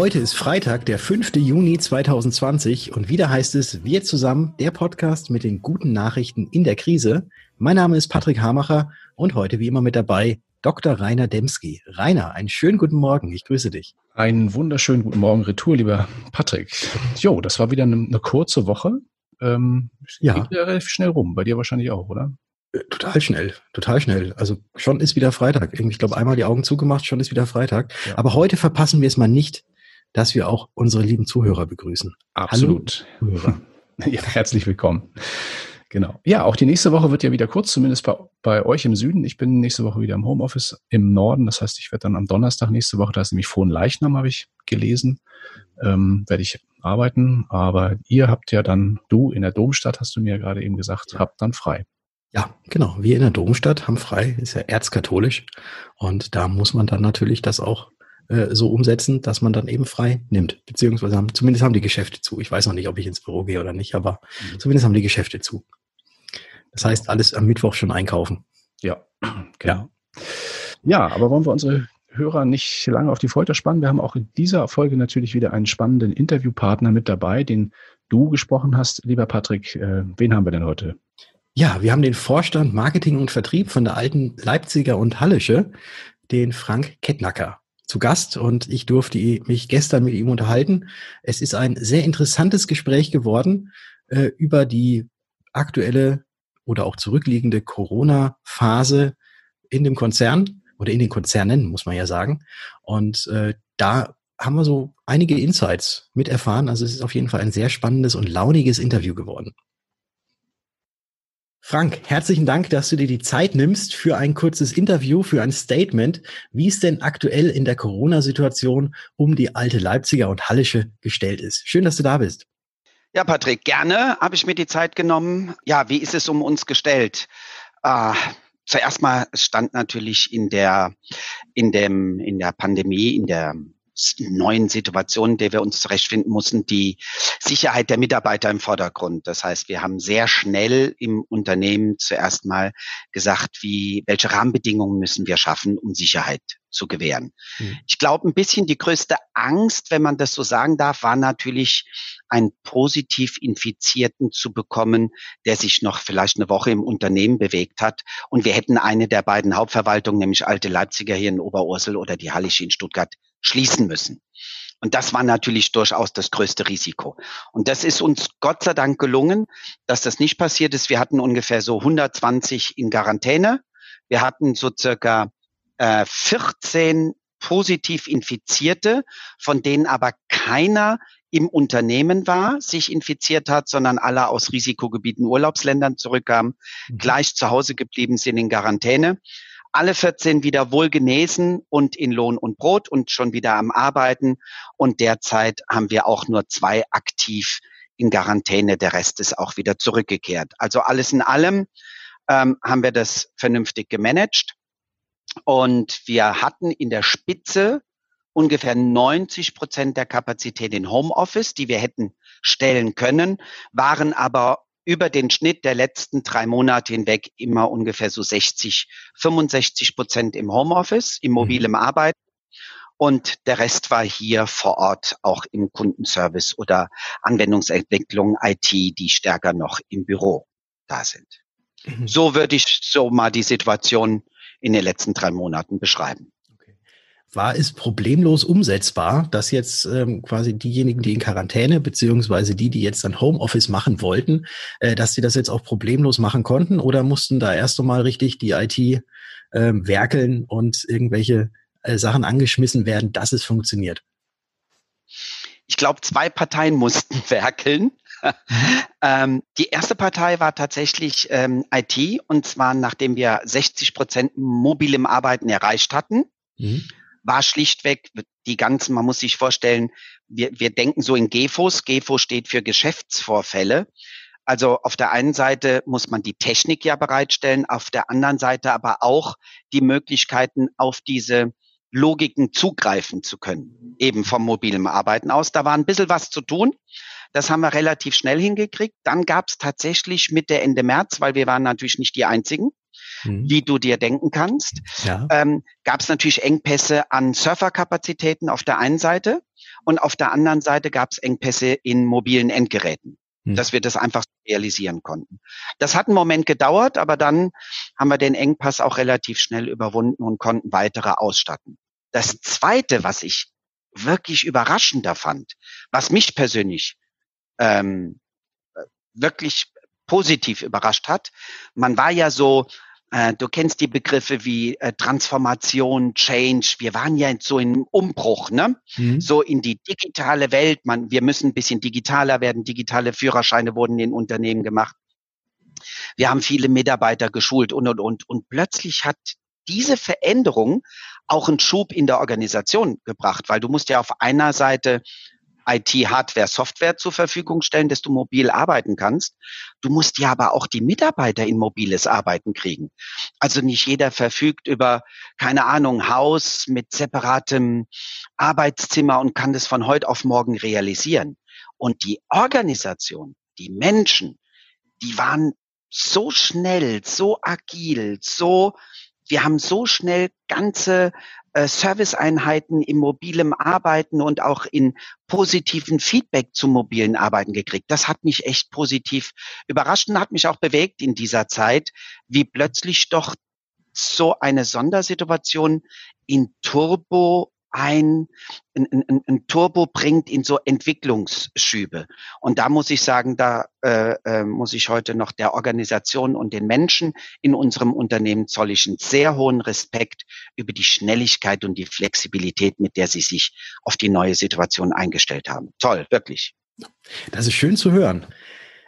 Heute ist Freitag, der 5. Juni 2020 und wieder heißt es Wir zusammen, der Podcast mit den guten Nachrichten in der Krise. Mein Name ist Patrick Hamacher und heute wie immer mit dabei Dr. Rainer Demski. Rainer, einen schönen guten Morgen. Ich grüße dich. Einen wunderschönen guten Morgen, Retour, lieber Patrick. Jo, das war wieder eine, eine kurze Woche. Ähm, ja. Geht ja relativ schnell rum. Bei dir wahrscheinlich auch, oder? Äh, total schnell, total schnell. Also schon ist wieder Freitag. Ich glaube, einmal die Augen zugemacht, schon ist wieder Freitag. Ja. Aber heute verpassen wir es mal nicht, dass wir auch unsere lieben Zuhörer begrüßen. Absolut. Hallo, ja, herzlich willkommen. Genau. Ja, auch die nächste Woche wird ja wieder kurz, zumindest bei, bei euch im Süden. Ich bin nächste Woche wieder im Homeoffice im Norden. Das heißt, ich werde dann am Donnerstag nächste Woche, da ist nämlich Frohen Leichnam, habe ich gelesen, ähm, werde ich arbeiten. Aber ihr habt ja dann, du in der Domstadt, hast du mir ja gerade eben gesagt, habt dann frei. Ja, genau. Wir in der Domstadt haben frei, ist ja erzkatholisch. Und da muss man dann natürlich das auch äh, so umsetzen, dass man dann eben frei nimmt. Beziehungsweise haben, zumindest haben die Geschäfte zu. Ich weiß noch nicht, ob ich ins Büro gehe oder nicht, aber mhm. zumindest haben die Geschäfte zu. Das heißt, alles am Mittwoch schon einkaufen. Ja, genau. Ja, aber wollen wir unsere Hörer nicht lange auf die Folter spannen? Wir haben auch in dieser Folge natürlich wieder einen spannenden Interviewpartner mit dabei, den du gesprochen hast, lieber Patrick. Äh, wen haben wir denn heute? Ja, wir haben den Vorstand Marketing und Vertrieb von der alten Leipziger und Hallische, den Frank Kettnacker zu Gast und ich durfte mich gestern mit ihm unterhalten. Es ist ein sehr interessantes Gespräch geworden äh, über die aktuelle oder auch zurückliegende Corona-Phase in dem Konzern oder in den Konzernen, muss man ja sagen. Und äh, da haben wir so einige Insights mit erfahren. Also es ist auf jeden Fall ein sehr spannendes und launiges Interview geworden. Frank, herzlichen Dank, dass du dir die Zeit nimmst für ein kurzes Interview, für ein Statement, wie es denn aktuell in der Corona-Situation um die alte Leipziger und Hallische gestellt ist. Schön, dass du da bist. Ja, Patrick, gerne habe ich mir die Zeit genommen. Ja, wie ist es um uns gestellt? Äh, zuerst mal stand natürlich in der, in dem, in der Pandemie, in der neuen Situation, in der wir uns zurechtfinden mussten, die Sicherheit der Mitarbeiter im Vordergrund. Das heißt, wir haben sehr schnell im Unternehmen zuerst mal gesagt, wie, welche Rahmenbedingungen müssen wir schaffen, um Sicherheit zu gewähren. Mhm. Ich glaube, ein bisschen die größte Angst, wenn man das so sagen darf, war natürlich, einen positiv Infizierten zu bekommen, der sich noch vielleicht eine Woche im Unternehmen bewegt hat. Und wir hätten eine der beiden Hauptverwaltungen, nämlich Alte Leipziger hier in Oberursel oder die Hallische in Stuttgart, schließen müssen. Und das war natürlich durchaus das größte Risiko. Und das ist uns Gott sei Dank gelungen, dass das nicht passiert ist. Wir hatten ungefähr so 120 in Quarantäne. Wir hatten so circa äh, 14 positiv Infizierte, von denen aber keiner im Unternehmen war, sich infiziert hat, sondern alle aus Risikogebieten Urlaubsländern zurückkamen, mhm. gleich zu Hause geblieben sind in Quarantäne alle 14 wieder wohl genesen und in Lohn und Brot und schon wieder am Arbeiten. Und derzeit haben wir auch nur zwei aktiv in Quarantäne. Der Rest ist auch wieder zurückgekehrt. Also alles in allem ähm, haben wir das vernünftig gemanagt. Und wir hatten in der Spitze ungefähr 90 Prozent der Kapazität in Homeoffice, die wir hätten stellen können, waren aber über den Schnitt der letzten drei Monate hinweg immer ungefähr so 60, 65 Prozent im Homeoffice, im mhm. mobilen Arbeiten. Und der Rest war hier vor Ort auch im Kundenservice oder Anwendungsentwicklung IT, die stärker noch im Büro da sind. Mhm. So würde ich so mal die Situation in den letzten drei Monaten beschreiben war es problemlos umsetzbar, dass jetzt ähm, quasi diejenigen, die in Quarantäne, beziehungsweise die, die jetzt dann Homeoffice machen wollten, äh, dass sie das jetzt auch problemlos machen konnten oder mussten da erst einmal richtig die IT ähm, werkeln und irgendwelche äh, Sachen angeschmissen werden, dass es funktioniert? Ich glaube, zwei Parteien mussten werkeln. ähm, die erste Partei war tatsächlich ähm, IT und zwar nachdem wir 60 Prozent mobilem Arbeiten erreicht hatten. Mhm war schlichtweg die ganzen, man muss sich vorstellen, wir, wir denken so in GEFOs. GEFO steht für Geschäftsvorfälle. Also auf der einen Seite muss man die Technik ja bereitstellen, auf der anderen Seite aber auch die Möglichkeiten auf diese Logiken zugreifen zu können, eben vom mobilen Arbeiten aus. Da war ein bisschen was zu tun. Das haben wir relativ schnell hingekriegt. Dann gab es tatsächlich Mitte, Ende März, weil wir waren natürlich nicht die Einzigen, mhm. wie du dir denken kannst. Ja. Ähm, gab es natürlich Engpässe an Surferkapazitäten auf der einen Seite und auf der anderen Seite gab es Engpässe in mobilen Endgeräten mhm. dass wir das einfach realisieren konnten. Das hat einen Moment gedauert, aber dann haben wir den Engpass auch relativ schnell überwunden und konnten weitere ausstatten. Das Zweite, was ich wirklich überraschender fand, was mich persönlich ähm, wirklich positiv überrascht hat. Man war ja so, äh, du kennst die Begriffe wie äh, Transformation, Change. Wir waren ja so im Umbruch, ne? Mhm. So in die digitale Welt. Man, wir müssen ein bisschen digitaler werden. Digitale Führerscheine wurden in Unternehmen gemacht. Wir haben viele Mitarbeiter geschult und, und, und. Und plötzlich hat diese Veränderung auch einen Schub in der Organisation gebracht, weil du musst ja auf einer Seite IT-Hardware, Software zur Verfügung stellen, dass du mobil arbeiten kannst. Du musst ja aber auch die Mitarbeiter in mobiles Arbeiten kriegen. Also nicht jeder verfügt über, keine Ahnung, Haus mit separatem Arbeitszimmer und kann das von heute auf morgen realisieren. Und die Organisation, die Menschen, die waren so schnell, so agil, so, wir haben so schnell ganze Serviceeinheiten im mobilen Arbeiten und auch in positiven Feedback zum mobilen Arbeiten gekriegt. Das hat mich echt positiv überrascht und hat mich auch bewegt in dieser Zeit, wie plötzlich doch so eine Sondersituation in Turbo ein, ein, ein, ein Turbo bringt in so Entwicklungsschübe. Und da muss ich sagen, da äh, äh, muss ich heute noch der Organisation und den Menschen in unserem Unternehmen zoll ich einen sehr hohen Respekt über die Schnelligkeit und die Flexibilität, mit der sie sich auf die neue Situation eingestellt haben. Toll, wirklich. Das ist schön zu hören.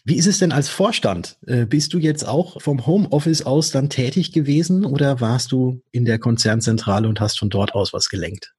Wie ist es denn als Vorstand? Äh, bist du jetzt auch vom Homeoffice aus dann tätig gewesen oder warst du in der Konzernzentrale und hast von dort aus was gelenkt?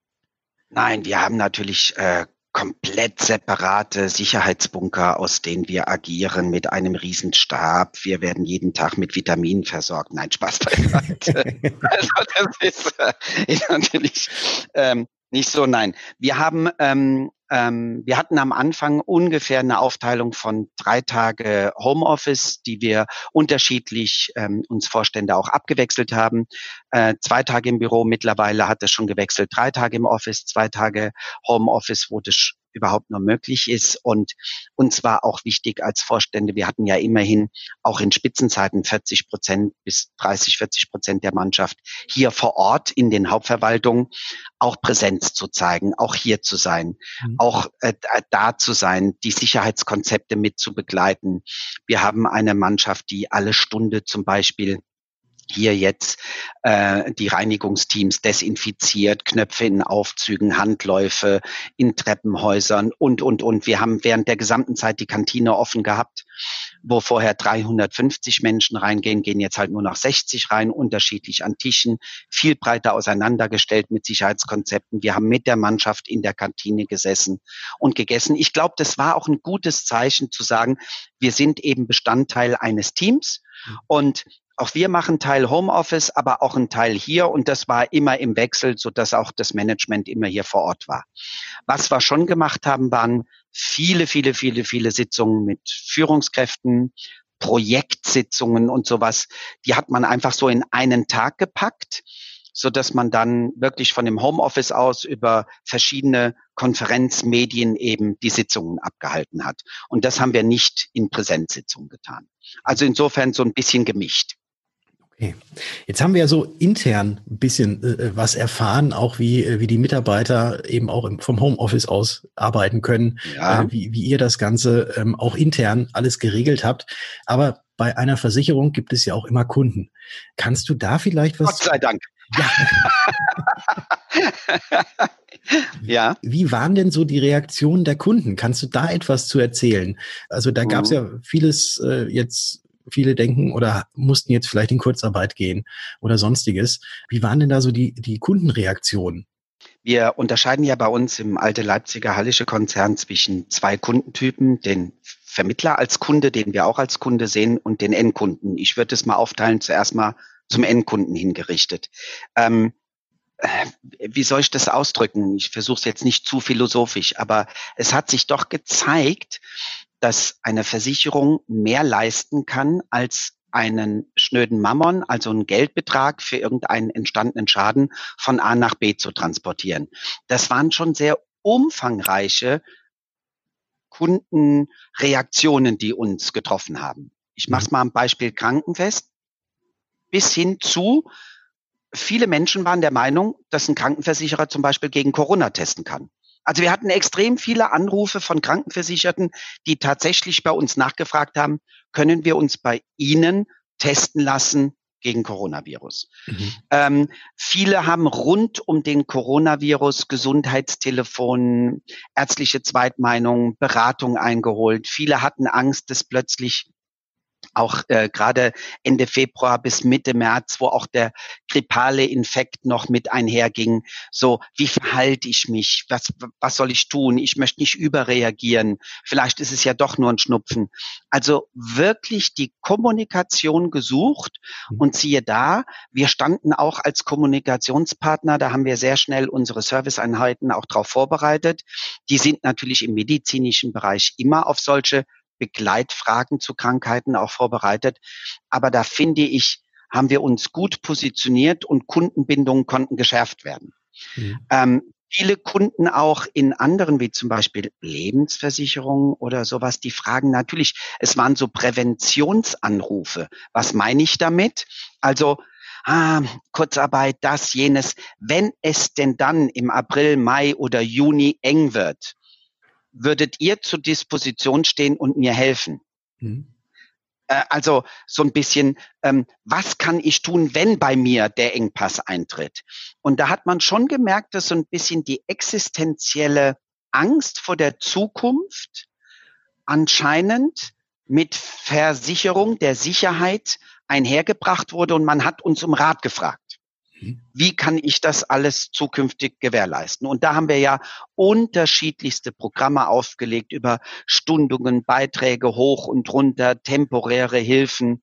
Nein, wir haben natürlich äh, komplett separate Sicherheitsbunker, aus denen wir agieren mit einem Riesenstab. Wir werden jeden Tag mit Vitaminen versorgt. Nein, Spaß beiseite. also das ist, äh, ist natürlich ähm, nicht so. Nein, wir haben ähm, ähm, wir hatten am Anfang ungefähr eine Aufteilung von drei Tage Homeoffice, die wir unterschiedlich ähm, uns Vorstände auch abgewechselt haben. Äh, zwei Tage im Büro, mittlerweile hat es schon gewechselt. Drei Tage im Office, zwei Tage Homeoffice, das überhaupt nur möglich ist. Und uns war auch wichtig als Vorstände, wir hatten ja immerhin auch in Spitzenzeiten 40 Prozent bis 30, 40 Prozent der Mannschaft hier vor Ort in den Hauptverwaltungen auch Präsenz zu zeigen, auch hier zu sein, mhm. auch äh, da zu sein, die Sicherheitskonzepte mit zu begleiten. Wir haben eine Mannschaft, die alle Stunde zum Beispiel hier jetzt äh, die Reinigungsteams desinfiziert, Knöpfe in Aufzügen, Handläufe in Treppenhäusern und, und, und. Wir haben während der gesamten Zeit die Kantine offen gehabt, wo vorher 350 Menschen reingehen, gehen jetzt halt nur noch 60 rein, unterschiedlich an Tischen, viel breiter auseinandergestellt mit Sicherheitskonzepten. Wir haben mit der Mannschaft in der Kantine gesessen und gegessen. Ich glaube, das war auch ein gutes Zeichen zu sagen, wir sind eben Bestandteil eines Teams. Mhm. Und auch wir machen Teil Homeoffice, aber auch ein Teil hier und das war immer im Wechsel, so dass auch das Management immer hier vor Ort war. Was wir schon gemacht haben, waren viele, viele, viele, viele Sitzungen mit Führungskräften, Projektsitzungen und sowas. Die hat man einfach so in einen Tag gepackt, so dass man dann wirklich von dem Homeoffice aus über verschiedene Konferenzmedien eben die Sitzungen abgehalten hat. Und das haben wir nicht in Präsenzsitzungen getan. Also insofern so ein bisschen gemischt. Okay. Jetzt haben wir ja so intern ein bisschen äh, was erfahren, auch wie, äh, wie die Mitarbeiter eben auch im, vom Homeoffice aus arbeiten können, ja. äh, wie, wie ihr das Ganze ähm, auch intern alles geregelt habt. Aber bei einer Versicherung gibt es ja auch immer Kunden. Kannst du da vielleicht was? Gott sei Dank. Ja. ja. Wie waren denn so die Reaktionen der Kunden? Kannst du da etwas zu erzählen? Also da gab es mhm. ja vieles äh, jetzt viele denken oder mussten jetzt vielleicht in Kurzarbeit gehen oder sonstiges. Wie waren denn da so die, die Kundenreaktionen? Wir unterscheiden ja bei uns im alte Leipziger Hallische Konzern zwischen zwei Kundentypen, den Vermittler als Kunde, den wir auch als Kunde sehen, und den Endkunden. Ich würde es mal aufteilen, zuerst mal zum Endkunden hingerichtet. Ähm, äh, wie soll ich das ausdrücken? Ich versuche es jetzt nicht zu philosophisch, aber es hat sich doch gezeigt, dass eine Versicherung mehr leisten kann als einen schnöden Mammon, also einen Geldbetrag für irgendeinen entstandenen Schaden von A nach B zu transportieren. Das waren schon sehr umfangreiche Kundenreaktionen, die uns getroffen haben. Ich mache es mhm. mal am Beispiel Krankenfest. Bis hin zu, viele Menschen waren der Meinung, dass ein Krankenversicherer zum Beispiel gegen Corona testen kann. Also wir hatten extrem viele Anrufe von Krankenversicherten, die tatsächlich bei uns nachgefragt haben, können wir uns bei Ihnen testen lassen gegen Coronavirus. Mhm. Ähm, viele haben rund um den Coronavirus Gesundheitstelefon, ärztliche Zweitmeinungen, Beratung eingeholt. Viele hatten Angst, dass plötzlich auch äh, gerade Ende Februar bis Mitte März, wo auch der grippale Infekt noch mit einherging. So, wie verhalte ich mich? Was, was soll ich tun? Ich möchte nicht überreagieren. Vielleicht ist es ja doch nur ein Schnupfen. Also wirklich die Kommunikation gesucht mhm. und siehe da, wir standen auch als Kommunikationspartner, da haben wir sehr schnell unsere Serviceeinheiten auch darauf vorbereitet. Die sind natürlich im medizinischen Bereich immer auf solche Begleitfragen zu Krankheiten auch vorbereitet. Aber da finde ich, haben wir uns gut positioniert und Kundenbindungen konnten geschärft werden. Mhm. Ähm, viele Kunden auch in anderen, wie zum Beispiel Lebensversicherungen oder sowas, die fragen natürlich, es waren so Präventionsanrufe. Was meine ich damit? Also, ah, Kurzarbeit, das, jenes. Wenn es denn dann im April, Mai oder Juni eng wird, würdet ihr zur Disposition stehen und mir helfen? Mhm. Äh, also so ein bisschen, ähm, was kann ich tun, wenn bei mir der Engpass eintritt? Und da hat man schon gemerkt, dass so ein bisschen die existenzielle Angst vor der Zukunft anscheinend mit Versicherung der Sicherheit einhergebracht wurde und man hat uns um Rat gefragt. Wie kann ich das alles zukünftig gewährleisten? Und da haben wir ja unterschiedlichste Programme aufgelegt über Stundungen, Beiträge hoch und runter, temporäre Hilfen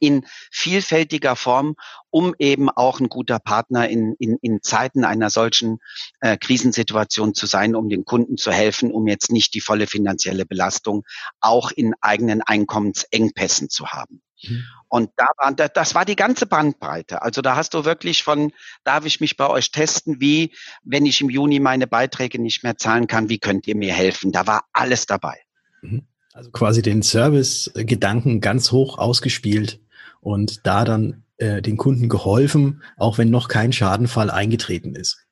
in vielfältiger Form, um eben auch ein guter Partner in, in, in Zeiten einer solchen äh, Krisensituation zu sein, um den Kunden zu helfen, um jetzt nicht die volle finanzielle Belastung auch in eigenen Einkommensengpässen zu haben. Mhm. Und da war, das war die ganze Bandbreite. Also da hast du wirklich von, darf ich mich bei euch testen, wie, wenn ich im Juni meine Beiträge nicht mehr zahlen kann, wie könnt ihr mir helfen? Da war alles dabei. Mhm. Also quasi den Service-Gedanken ganz hoch ausgespielt und da dann äh, den Kunden geholfen, auch wenn noch kein Schadenfall eingetreten ist.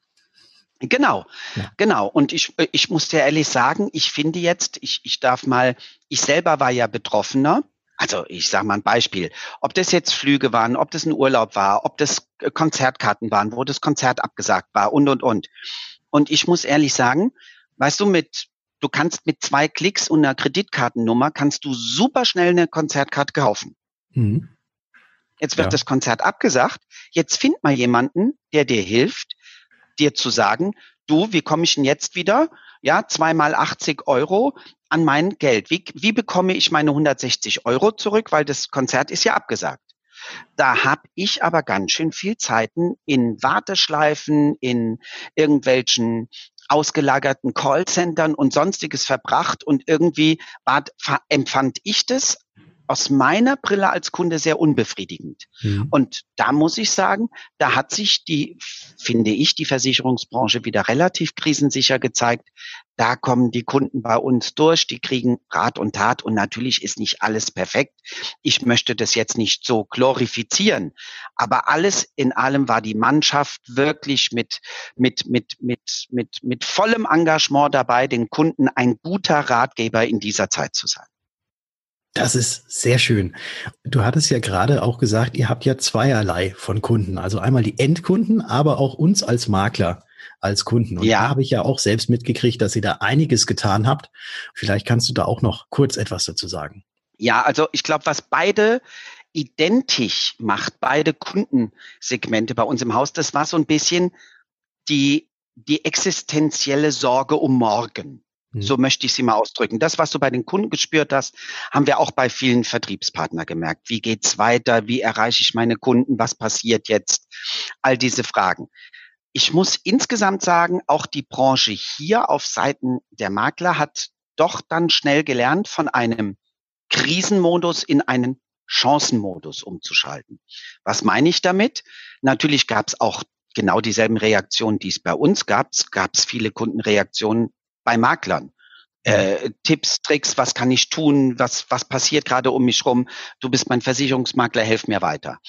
Genau, ja. genau. Und ich, ich muss dir ehrlich sagen, ich finde jetzt, ich, ich darf mal, ich selber war ja Betroffener also ich sage mal ein Beispiel, ob das jetzt Flüge waren, ob das ein Urlaub war, ob das äh, Konzertkarten waren, wo das Konzert abgesagt war und, und, und. Und ich muss ehrlich sagen, weißt du, mit, du kannst mit zwei Klicks und einer Kreditkartennummer kannst du super schnell eine Konzertkarte kaufen. Mhm. Jetzt wird ja. das Konzert abgesagt. Jetzt find mal jemanden, der dir hilft, dir zu sagen, du, wie komme ich denn jetzt wieder? Ja, zweimal 80 Euro an mein Geld. Wie, wie bekomme ich meine 160 Euro zurück? Weil das Konzert ist ja abgesagt. Da habe ich aber ganz schön viel Zeiten in Warteschleifen, in irgendwelchen ausgelagerten Callcentern und sonstiges verbracht und irgendwie war, empfand ich das aus meiner Brille als Kunde sehr unbefriedigend. Mhm. Und da muss ich sagen, da hat sich die, finde ich, die Versicherungsbranche wieder relativ krisensicher gezeigt. Da kommen die Kunden bei uns durch, die kriegen Rat und Tat und natürlich ist nicht alles perfekt. Ich möchte das jetzt nicht so glorifizieren, aber alles in allem war die Mannschaft wirklich mit, mit, mit, mit, mit, mit vollem Engagement dabei, den Kunden ein guter Ratgeber in dieser Zeit zu sein. Das ist sehr schön. Du hattest ja gerade auch gesagt, ihr habt ja zweierlei von Kunden. Also einmal die Endkunden, aber auch uns als Makler als Kunden. Und ja. da habe ich ja auch selbst mitgekriegt, dass ihr da einiges getan habt. Vielleicht kannst du da auch noch kurz etwas dazu sagen. Ja, also ich glaube, was beide identisch macht, beide Kundensegmente bei uns im Haus, das war so ein bisschen die, die existenzielle Sorge um morgen. So mhm. möchte ich sie mal ausdrücken. Das, was du bei den Kunden gespürt hast, haben wir auch bei vielen Vertriebspartnern gemerkt. Wie geht's weiter? Wie erreiche ich meine Kunden? Was passiert jetzt? All diese Fragen. Ich muss insgesamt sagen, auch die Branche hier auf Seiten der Makler hat doch dann schnell gelernt, von einem Krisenmodus in einen Chancenmodus umzuschalten. Was meine ich damit? Natürlich gab es auch genau dieselben Reaktionen, die es bei uns gab. Es gab viele Kundenreaktionen bei Maklern. Äh, Tipps, Tricks, was kann ich tun, was, was passiert gerade um mich rum, du bist mein Versicherungsmakler, helf mir weiter.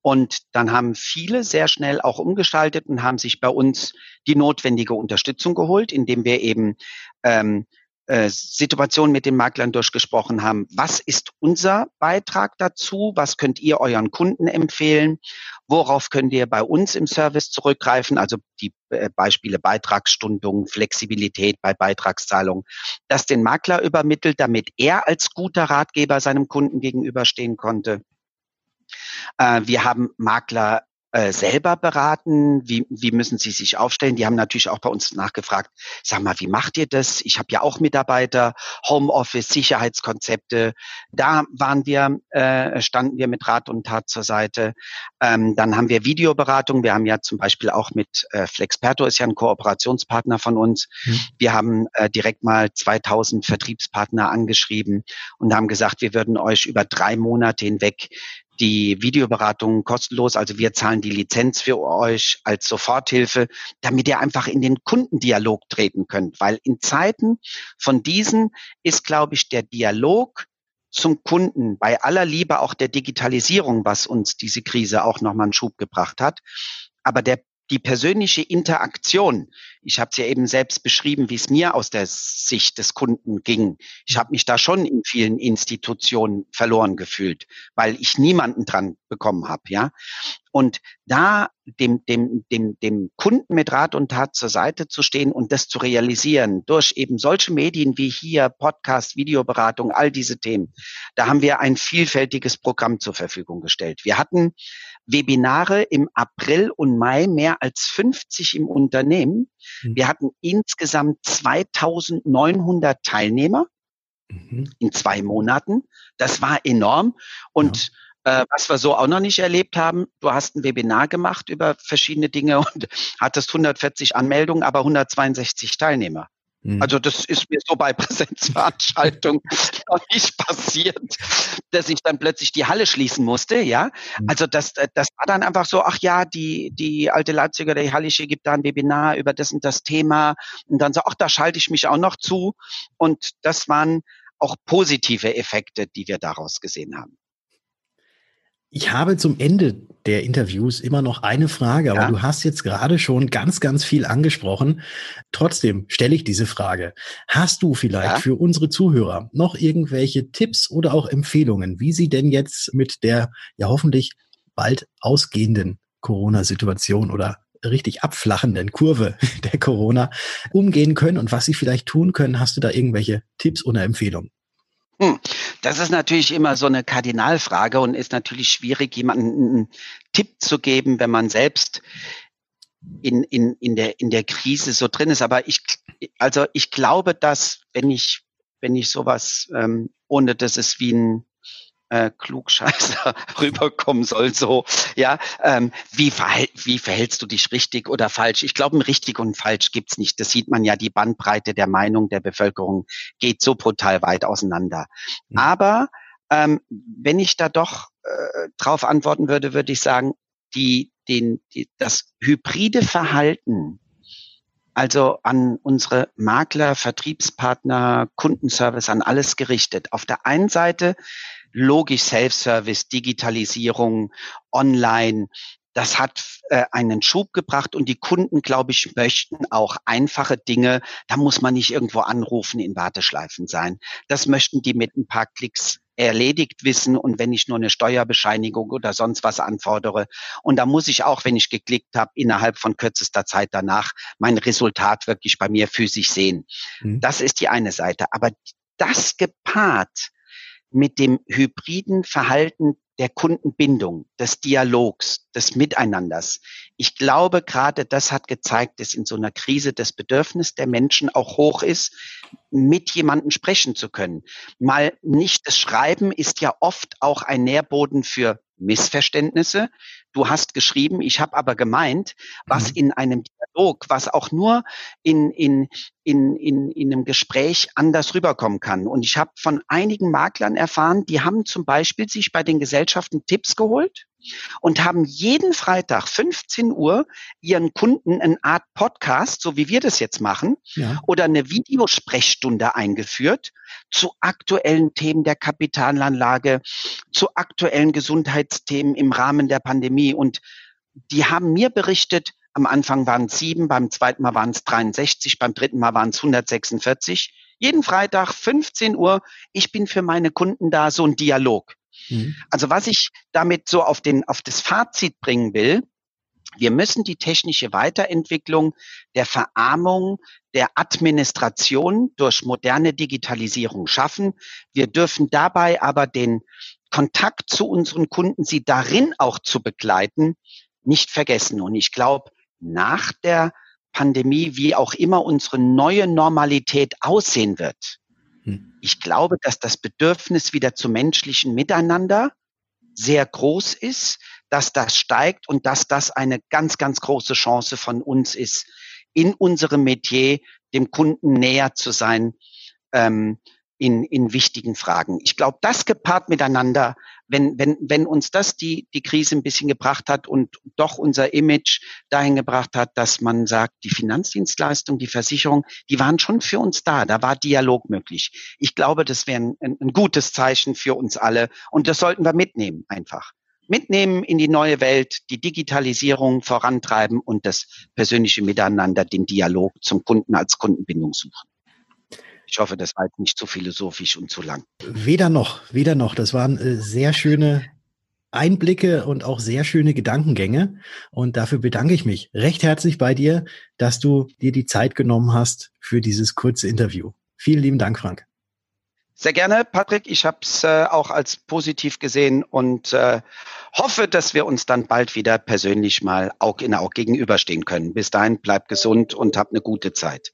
Und dann haben viele sehr schnell auch umgestaltet und haben sich bei uns die notwendige Unterstützung geholt, indem wir eben ähm, äh, Situation mit den Maklern durchgesprochen haben. Was ist unser Beitrag dazu? Was könnt ihr euren Kunden empfehlen? Worauf könnt ihr bei uns im Service zurückgreifen? Also die äh, Beispiele Beitragsstundung, Flexibilität bei Beitragszahlung, das den Makler übermittelt, damit er als guter Ratgeber seinem Kunden gegenüberstehen konnte. Äh, wir haben Makler äh, selber beraten? Wie, wie müssen sie sich aufstellen? Die haben natürlich auch bei uns nachgefragt, sag mal, wie macht ihr das? Ich habe ja auch Mitarbeiter, Homeoffice, Sicherheitskonzepte. Da waren wir, äh, standen wir mit Rat und Tat zur Seite. Ähm, dann haben wir Videoberatung. Wir haben ja zum Beispiel auch mit äh, Flexperto ist ja ein Kooperationspartner von uns. Mhm. Wir haben äh, direkt mal 2000 Vertriebspartner angeschrieben und haben gesagt, wir würden euch über drei Monate hinweg die Videoberatung kostenlos. Also wir zahlen die Lizenz für euch als Soforthilfe, damit ihr einfach in den Kundendialog treten könnt. Weil in Zeiten von diesen ist, glaube ich, der Dialog zum Kunden bei aller Liebe auch der Digitalisierung, was uns diese Krise auch nochmal einen Schub gebracht hat. Aber der die persönliche Interaktion, ich habe es ja eben selbst beschrieben, wie es mir aus der Sicht des Kunden ging. Ich habe mich da schon in vielen Institutionen verloren gefühlt, weil ich niemanden dran bekommen habe, ja. Und da dem, dem, dem, dem Kunden mit Rat und Tat zur Seite zu stehen und das zu realisieren durch eben solche Medien wie hier, Podcast, Videoberatung, all diese Themen, da haben wir ein vielfältiges Programm zur Verfügung gestellt. Wir hatten Webinare im April und Mai, mehr als 50 im Unternehmen. Mhm. Wir hatten insgesamt 2900 Teilnehmer mhm. in zwei Monaten. Das war enorm. Und ja. Äh, was wir so auch noch nicht erlebt haben, du hast ein Webinar gemacht über verschiedene Dinge und hattest 140 Anmeldungen, aber 162 Teilnehmer. Mhm. Also das ist mir so bei Präsenzveranstaltungen noch nicht passiert, dass ich dann plötzlich die Halle schließen musste, ja. Mhm. Also das, das war dann einfach so, ach ja, die, die alte Leipziger, der Hallische gibt da ein Webinar über das und das Thema und dann so, ach, da schalte ich mich auch noch zu und das waren auch positive Effekte, die wir daraus gesehen haben. Ich habe zum Ende der Interviews immer noch eine Frage, aber ja. du hast jetzt gerade schon ganz, ganz viel angesprochen. Trotzdem stelle ich diese Frage. Hast du vielleicht ja. für unsere Zuhörer noch irgendwelche Tipps oder auch Empfehlungen, wie sie denn jetzt mit der ja hoffentlich bald ausgehenden Corona-Situation oder richtig abflachenden Kurve der Corona umgehen können und was sie vielleicht tun können? Hast du da irgendwelche Tipps oder Empfehlungen? Hm. Das ist natürlich immer so eine Kardinalfrage und ist natürlich schwierig, jemanden einen Tipp zu geben, wenn man selbst in, in, in, der, in der Krise so drin ist. Aber ich, also ich glaube, dass wenn ich, wenn ich sowas, ähm, ohne dass es wie ein äh, Klugscheißer rüberkommen soll, so, ja, ähm, wie, verhält, wie verhältst du dich richtig oder falsch? Ich glaube, ein richtig und falsch gibt's nicht. Das sieht man ja, die Bandbreite der Meinung der Bevölkerung geht so brutal weit auseinander. Mhm. Aber ähm, wenn ich da doch äh, drauf antworten würde, würde ich sagen, die, den, die, das hybride Verhalten, also an unsere Makler, Vertriebspartner, Kundenservice, an alles gerichtet. Auf der einen Seite logisch Self-Service, Digitalisierung, Online. Das hat äh, einen Schub gebracht und die Kunden, glaube ich, möchten auch einfache Dinge. Da muss man nicht irgendwo anrufen, in Warteschleifen sein. Das möchten die mit ein paar Klicks erledigt wissen und wenn ich nur eine Steuerbescheinigung oder sonst was anfordere. Und da muss ich auch, wenn ich geklickt habe, innerhalb von kürzester Zeit danach mein Resultat wirklich bei mir physisch sehen. Mhm. Das ist die eine Seite. Aber das gepaart mit dem hybriden Verhalten der Kundenbindung, des Dialogs, des Miteinanders. Ich glaube, gerade das hat gezeigt, dass in so einer Krise das Bedürfnis der Menschen auch hoch ist, mit jemandem sprechen zu können. Mal nicht das Schreiben ist ja oft auch ein Nährboden für Missverständnisse. Du hast geschrieben, ich habe aber gemeint, was mhm. in einem Dialog, was auch nur in, in, in, in, in einem Gespräch anders rüberkommen kann. Und ich habe von einigen Maklern erfahren, die haben zum Beispiel sich bei den Gesellschaften Tipps geholt und haben jeden Freitag 15 Uhr ihren Kunden eine Art Podcast, so wie wir das jetzt machen, ja. oder eine Videosprechstunde eingeführt zu aktuellen Themen der Kapitalanlage, zu aktuellen Gesundheitsthemen im Rahmen der Pandemie. Und die haben mir berichtet, am Anfang waren es sieben, beim zweiten Mal waren es 63, beim dritten Mal waren es 146. Jeden Freitag 15 Uhr. Ich bin für meine Kunden da, so ein Dialog. Mhm. Also was ich damit so auf den, auf das Fazit bringen will, wir müssen die technische Weiterentwicklung der Verarmung der Administration durch moderne Digitalisierung schaffen. Wir dürfen dabei aber den Kontakt zu unseren Kunden, sie darin auch zu begleiten, nicht vergessen. Und ich glaube, nach der Pandemie, wie auch immer unsere neue Normalität aussehen wird, hm. ich glaube, dass das Bedürfnis wieder zu menschlichen Miteinander sehr groß ist, dass das steigt und dass das eine ganz, ganz große Chance von uns ist, in unserem Metier dem Kunden näher zu sein, ähm, in, in wichtigen Fragen. Ich glaube, das gepaart miteinander, wenn, wenn, wenn uns das die, die Krise ein bisschen gebracht hat und doch unser Image dahin gebracht hat, dass man sagt, die Finanzdienstleistung, die Versicherung, die waren schon für uns da. Da war Dialog möglich. Ich glaube, das wäre ein, ein, ein gutes Zeichen für uns alle und das sollten wir mitnehmen einfach mitnehmen in die neue Welt, die Digitalisierung vorantreiben und das persönliche Miteinander, den Dialog zum Kunden als Kundenbindung suchen. Ich hoffe, das war nicht zu philosophisch und zu lang. Weder noch, weder noch. Das waren äh, sehr schöne Einblicke und auch sehr schöne Gedankengänge. Und dafür bedanke ich mich recht herzlich bei dir, dass du dir die Zeit genommen hast für dieses kurze Interview. Vielen lieben Dank, Frank. Sehr gerne, Patrick. Ich habe es äh, auch als positiv gesehen und äh, hoffe, dass wir uns dann bald wieder persönlich mal Aug in Aug gegenüberstehen können. Bis dahin, bleibt gesund und habt eine gute Zeit.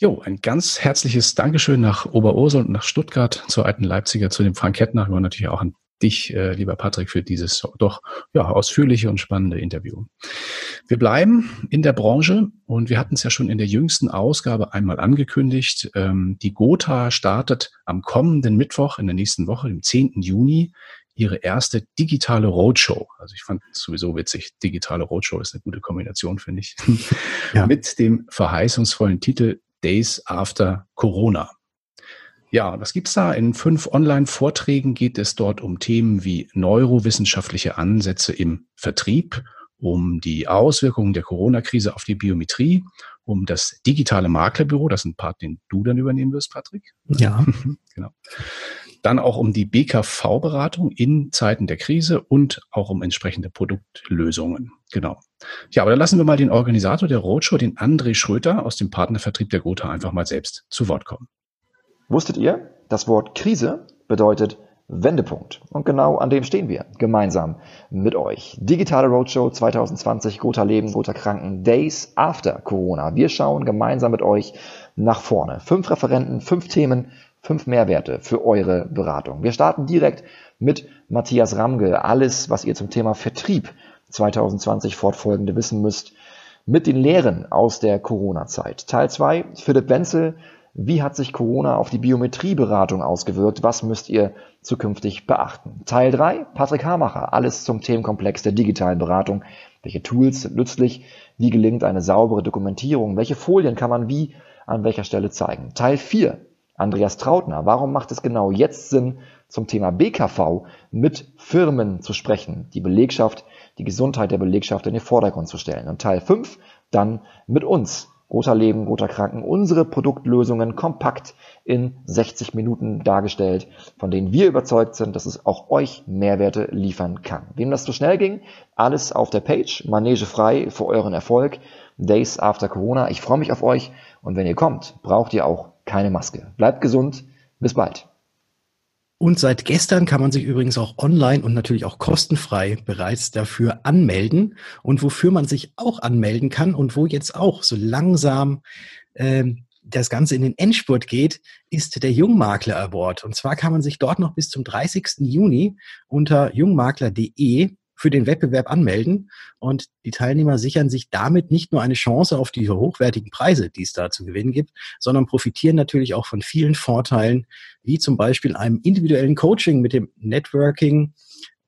Jo, ein ganz herzliches Dankeschön nach Oberursel und nach Stuttgart zur alten Leipziger, zu dem Frank Kettner und natürlich auch an dich, äh, lieber Patrick, für dieses doch ja, ausführliche und spannende Interview. Wir bleiben in der Branche und wir hatten es ja schon in der jüngsten Ausgabe einmal angekündigt. Ähm, die Gotha startet am kommenden Mittwoch in der nächsten Woche, dem 10. Juni, ihre erste digitale Roadshow. Also ich fand sowieso witzig, digitale Roadshow ist eine gute Kombination, finde ich. Ja. Mit dem verheißungsvollen Titel Days After Corona. Ja, was gibt's da? In fünf Online-Vorträgen geht es dort um Themen wie neurowissenschaftliche Ansätze im Vertrieb, um die Auswirkungen der Corona-Krise auf die Biometrie, um das digitale Maklerbüro, das ist ein Part, den du dann übernehmen wirst, Patrick. Ja. genau. Dann auch um die BKV-Beratung in Zeiten der Krise und auch um entsprechende Produktlösungen. Genau. Ja, aber dann lassen wir mal den Organisator der Roadshow, den André Schröter aus dem Partnervertrieb der Gotha, einfach mal selbst zu Wort kommen. Wusstet ihr, das Wort Krise bedeutet Wendepunkt. Und genau an dem stehen wir, gemeinsam mit euch. Digitale Roadshow 2020, Gotha Leben, Gotha Kranken, Days after Corona. Wir schauen gemeinsam mit euch nach vorne. Fünf Referenten, fünf Themen, fünf Mehrwerte für eure Beratung. Wir starten direkt mit Matthias Ramge. Alles, was ihr zum Thema Vertrieb 2020 fortfolgende wissen müsst, mit den Lehren aus der Corona-Zeit. Teil 2, Philipp Wenzel. Wie hat sich Corona auf die Biometrieberatung ausgewirkt? Was müsst ihr zukünftig beachten? Teil 3, Patrick Hamacher. Alles zum Themenkomplex der digitalen Beratung. Welche Tools sind nützlich? Wie gelingt eine saubere Dokumentierung? Welche Folien kann man wie an welcher Stelle zeigen? Teil 4, Andreas Trautner. Warum macht es genau jetzt Sinn, zum Thema BKV mit Firmen zu sprechen, die Belegschaft, die Gesundheit der Belegschaft in den Vordergrund zu stellen? Und Teil 5 dann mit uns. Roter Leben, Roter Kranken, unsere Produktlösungen kompakt in 60 Minuten dargestellt, von denen wir überzeugt sind, dass es auch euch Mehrwerte liefern kann. Wem das zu schnell ging, alles auf der Page, Manege frei für euren Erfolg, Days After Corona. Ich freue mich auf euch und wenn ihr kommt, braucht ihr auch keine Maske. Bleibt gesund. Bis bald. Und seit gestern kann man sich übrigens auch online und natürlich auch kostenfrei bereits dafür anmelden. Und wofür man sich auch anmelden kann und wo jetzt auch so langsam ähm, das Ganze in den Endspurt geht, ist der Jungmakler Award. Und zwar kann man sich dort noch bis zum 30. Juni unter jungmakler.de für den Wettbewerb anmelden. Und die Teilnehmer sichern sich damit nicht nur eine Chance auf diese hochwertigen Preise, die es da zu gewinnen gibt, sondern profitieren natürlich auch von vielen Vorteilen, wie zum Beispiel einem individuellen Coaching mit dem Networking,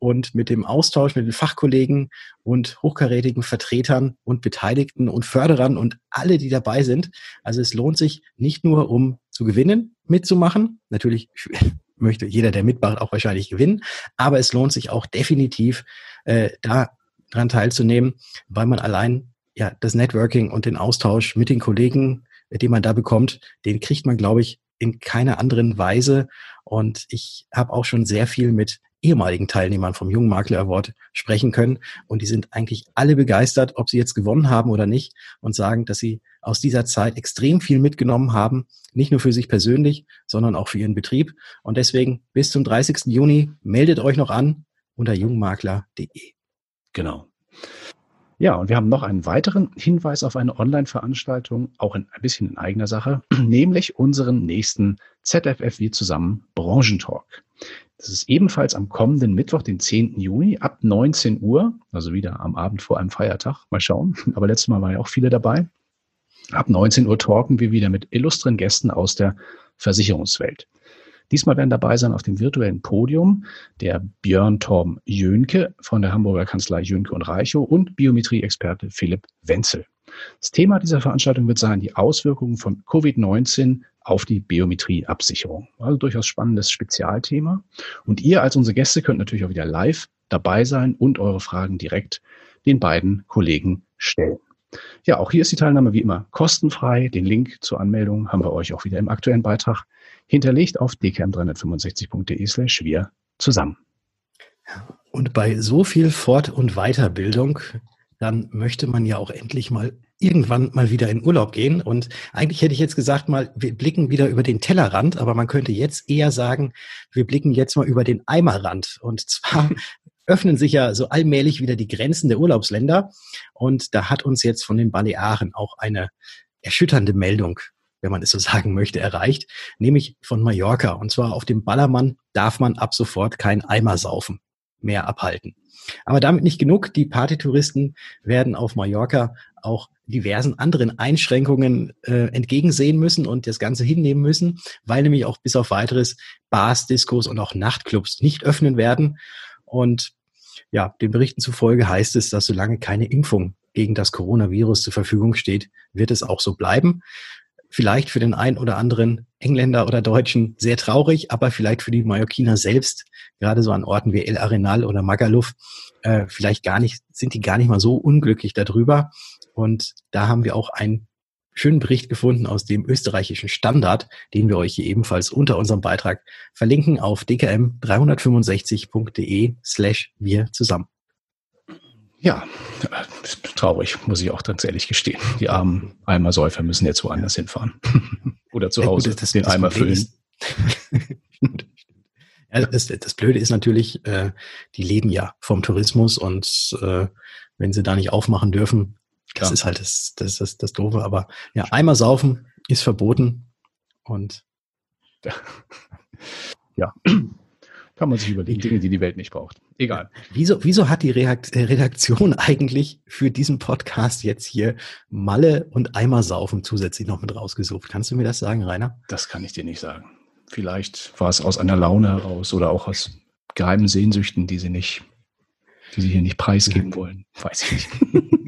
und mit dem Austausch mit den Fachkollegen und hochkarätigen Vertretern und Beteiligten und Förderern und alle, die dabei sind. Also es lohnt sich nicht nur, um zu gewinnen, mitzumachen. Natürlich möchte jeder, der mitmacht, auch wahrscheinlich gewinnen, aber es lohnt sich auch definitiv, äh, daran teilzunehmen, weil man allein ja das Networking und den Austausch mit den Kollegen, den man da bekommt, den kriegt man, glaube ich, in keiner anderen Weise. Und ich habe auch schon sehr viel mit ehemaligen Teilnehmern vom Jungen Makler Award sprechen können. Und die sind eigentlich alle begeistert, ob sie jetzt gewonnen haben oder nicht und sagen, dass sie aus dieser Zeit extrem viel mitgenommen haben, nicht nur für sich persönlich, sondern auch für ihren Betrieb. Und deswegen bis zum 30. Juni meldet euch noch an unter jungmakler.de. Genau. Ja, und wir haben noch einen weiteren Hinweis auf eine Online-Veranstaltung, auch in, ein bisschen in eigener Sache, nämlich unseren nächsten ZFF Wir zusammen Branchentalk. Das ist ebenfalls am kommenden Mittwoch, den 10. Juni, ab 19 Uhr, also wieder am Abend vor einem Feiertag. Mal schauen. Aber letztes Mal waren ja auch viele dabei. Ab 19 Uhr talken wir wieder mit illustren Gästen aus der Versicherungswelt. Diesmal werden dabei sein auf dem virtuellen Podium der Björn Torben Jönke von der Hamburger Kanzlei Jönke und Reichow und Biometrie-Experte Philipp Wenzel. Das Thema dieser Veranstaltung wird sein die Auswirkungen von Covid-19 auf die Biometrieabsicherung. Also durchaus spannendes Spezialthema. Und ihr als unsere Gäste könnt natürlich auch wieder live dabei sein und eure Fragen direkt den beiden Kollegen stellen. Ja, auch hier ist die Teilnahme wie immer kostenfrei. Den Link zur Anmeldung haben wir euch auch wieder im aktuellen Beitrag hinterlegt auf dkm365.de slash wir zusammen. Und bei so viel Fort- und Weiterbildung, dann möchte man ja auch endlich mal irgendwann mal wieder in Urlaub gehen. Und eigentlich hätte ich jetzt gesagt, mal, wir blicken wieder über den Tellerrand, aber man könnte jetzt eher sagen, wir blicken jetzt mal über den Eimerrand. Und zwar öffnen sich ja so allmählich wieder die Grenzen der Urlaubsländer. Und da hat uns jetzt von den Balearen auch eine erschütternde Meldung wenn man es so sagen möchte, erreicht, nämlich von Mallorca. Und zwar auf dem Ballermann darf man ab sofort kein Eimer saufen mehr abhalten. Aber damit nicht genug. Die Partytouristen werden auf Mallorca auch diversen anderen Einschränkungen äh, entgegensehen müssen und das Ganze hinnehmen müssen, weil nämlich auch bis auf weiteres Bars, Diskos und auch Nachtclubs nicht öffnen werden. Und ja, den Berichten zufolge heißt es, dass solange keine Impfung gegen das Coronavirus zur Verfügung steht, wird es auch so bleiben vielleicht für den einen oder anderen Engländer oder Deutschen sehr traurig, aber vielleicht für die Mallorquiner selbst, gerade so an Orten wie El Arenal oder Magaluf, äh, vielleicht gar nicht, sind die gar nicht mal so unglücklich darüber. Und da haben wir auch einen schönen Bericht gefunden aus dem österreichischen Standard, den wir euch hier ebenfalls unter unserem Beitrag verlinken auf dkm365.de slash wir zusammen. Ja, traurig, muss ich auch ganz ehrlich gestehen. Die armen Eimersäufer müssen jetzt woanders hinfahren. Oder zu Hause ja, gut, das, den das Eimer füllen. ja, das, das, Blöde ist natürlich, äh, die leben ja vom Tourismus und äh, wenn sie da nicht aufmachen dürfen, das ist halt das, das, das, das Doofe. Aber ja, Eimer saufen ist verboten und ja. Kann man sich überlegen, Dinge, die die Welt nicht braucht. Egal. Wieso, wieso hat die Redaktion eigentlich für diesen Podcast jetzt hier Malle und Eimersaufen zusätzlich noch mit rausgesucht? Kannst du mir das sagen, Rainer? Das kann ich dir nicht sagen. Vielleicht war es aus einer Laune heraus oder auch aus geheimen Sehnsüchten, die sie nicht, die sie hier nicht preisgeben wollen. Weiß ich nicht.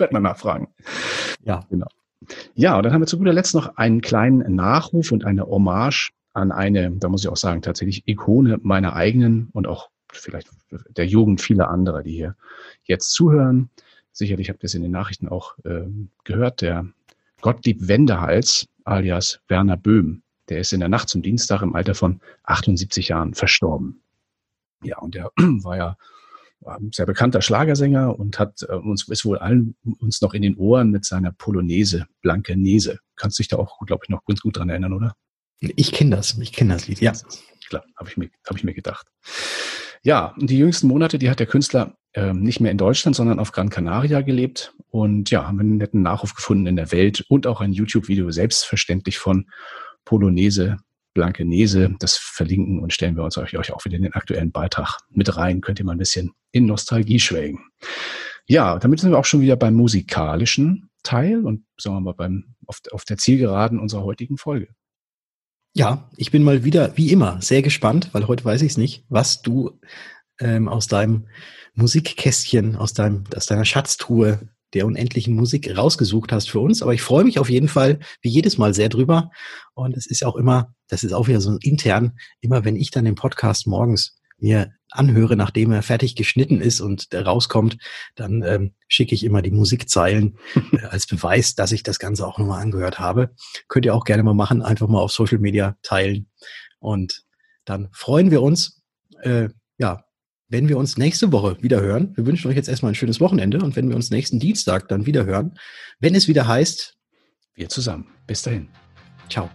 werde mal nachfragen. Ja. Genau. Ja, und dann haben wir zu guter Letzt noch einen kleinen Nachruf und eine Hommage an eine, da muss ich auch sagen, tatsächlich Ikone meiner eigenen und auch vielleicht der Jugend vieler anderer, die hier jetzt zuhören. Sicherlich habt ihr es in den Nachrichten auch äh, gehört, der Gottlieb Wendehals alias Werner Böhm, der ist in der Nacht zum Dienstag im Alter von 78 Jahren verstorben. Ja, und der war ja sehr bekannter Schlagersänger und hat äh, uns ist wohl allen uns noch in den Ohren mit seiner Polonaise Blanke Nese. Kannst dich da auch, glaube ich, noch ganz gut dran erinnern, oder? Ich kenne das, ich kenne das Lied, ja. Klar, habe ich, mir, hab ich mir gedacht. Ja, und die jüngsten Monate, die hat der Künstler ähm, nicht mehr in Deutschland, sondern auf Gran Canaria gelebt. Und ja, haben einen netten Nachruf gefunden in der Welt und auch ein YouTube-Video selbstverständlich von Polonaise Blankenese. Das verlinken und stellen wir uns euch, euch auch wieder in den aktuellen Beitrag mit rein. Könnt ihr mal ein bisschen in Nostalgie schwelgen. Ja, damit sind wir auch schon wieder beim musikalischen Teil und sagen wir mal beim, auf, auf der Zielgeraden unserer heutigen Folge. Ja, ich bin mal wieder, wie immer, sehr gespannt, weil heute weiß ich es nicht, was du ähm, aus deinem Musikkästchen, aus, deinem, aus deiner Schatztruhe der unendlichen Musik rausgesucht hast für uns. Aber ich freue mich auf jeden Fall wie jedes Mal sehr drüber. Und es ist auch immer, das ist auch wieder so intern, immer wenn ich dann den Podcast morgens mir anhöre, nachdem er fertig geschnitten ist und der rauskommt, dann ähm, schicke ich immer die Musikzeilen äh, als Beweis, dass ich das Ganze auch nochmal angehört habe. Könnt ihr auch gerne mal machen, einfach mal auf Social Media teilen. Und dann freuen wir uns, äh, ja, wenn wir uns nächste Woche wieder hören. Wir wünschen euch jetzt erstmal ein schönes Wochenende und wenn wir uns nächsten Dienstag dann wieder hören, wenn es wieder heißt, wir zusammen. Bis dahin. Ciao.